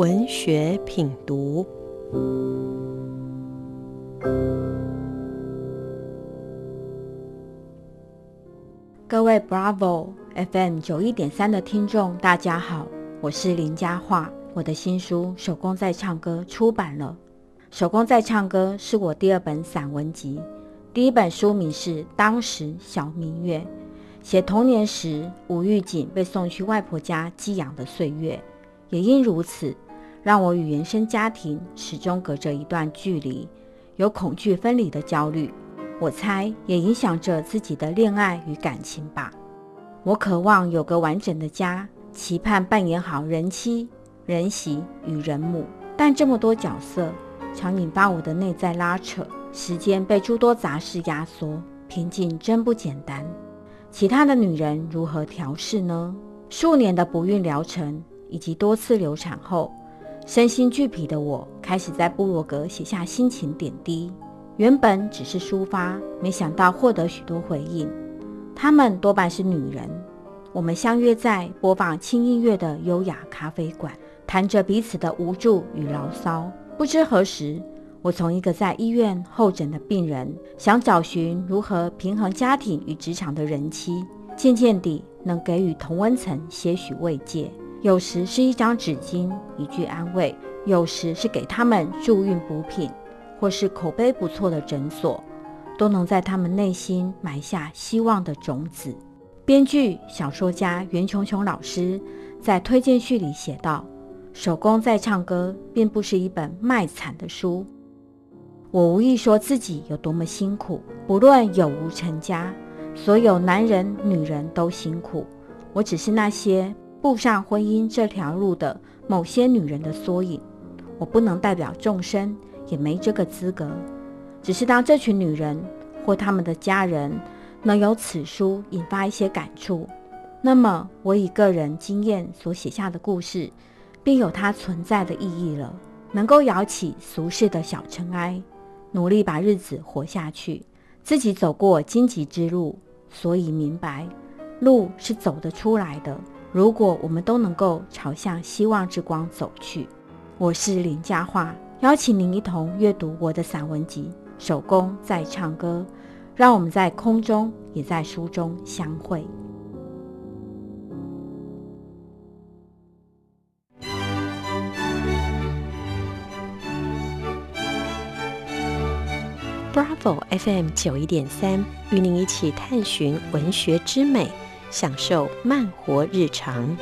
文学品读。各位 Bravo FM 九一点三的听众，大家好，我是林佳桦。我的新书《手工在唱歌》出版了，《手工在唱歌》是我第二本散文集，第一本书名是《当时小明月》，写童年时吴玉锦被送去外婆家寄养的岁月。也因如此，让我与原生家庭始终隔着一段距离，有恐惧分离的焦虑。我猜也影响着自己的恋爱与感情吧。我渴望有个完整的家，期盼扮演好人妻、人媳与人母。但这么多角色，常引发我的内在拉扯，时间被诸多杂事压缩，平静真不简单。其他的女人如何调试呢？数年的不孕疗程以及多次流产后，身心俱疲的我，开始在部落格写下心情点滴。原本只是抒发，没想到获得许多回应。她们多半是女人。我们相约在播放轻音乐的优雅咖啡馆，谈着彼此的无助与牢骚。不知何时，我从一个在医院候诊的病人，想找寻如何平衡家庭与职场的人妻，渐渐地能给予同温层些许慰藉。有时是一张纸巾，一句安慰；有时是给他们助孕补品。或是口碑不错的诊所，都能在他们内心埋下希望的种子。编剧、小说家袁琼琼老师在推荐序里写道：“手工在唱歌，并不是一本卖惨的书。我无意说自己有多么辛苦，不论有无成家，所有男人、女人都辛苦。我只是那些步上婚姻这条路的某些女人的缩影。我不能代表众生。”也没这个资格，只是当这群女人或他们的家人能有此书引发一些感触，那么我以个人经验所写下的故事，便有它存在的意义了。能够摇起俗世的小尘埃，努力把日子活下去，自己走过荆棘之路，所以明白路是走得出来的。如果我们都能够朝向希望之光走去，我是林佳桦。邀请您一同阅读我的散文集《手工在唱歌》，让我们在空中也在书中相会。Bravo FM 九一点三，与您一起探寻文学之美，享受慢活日常。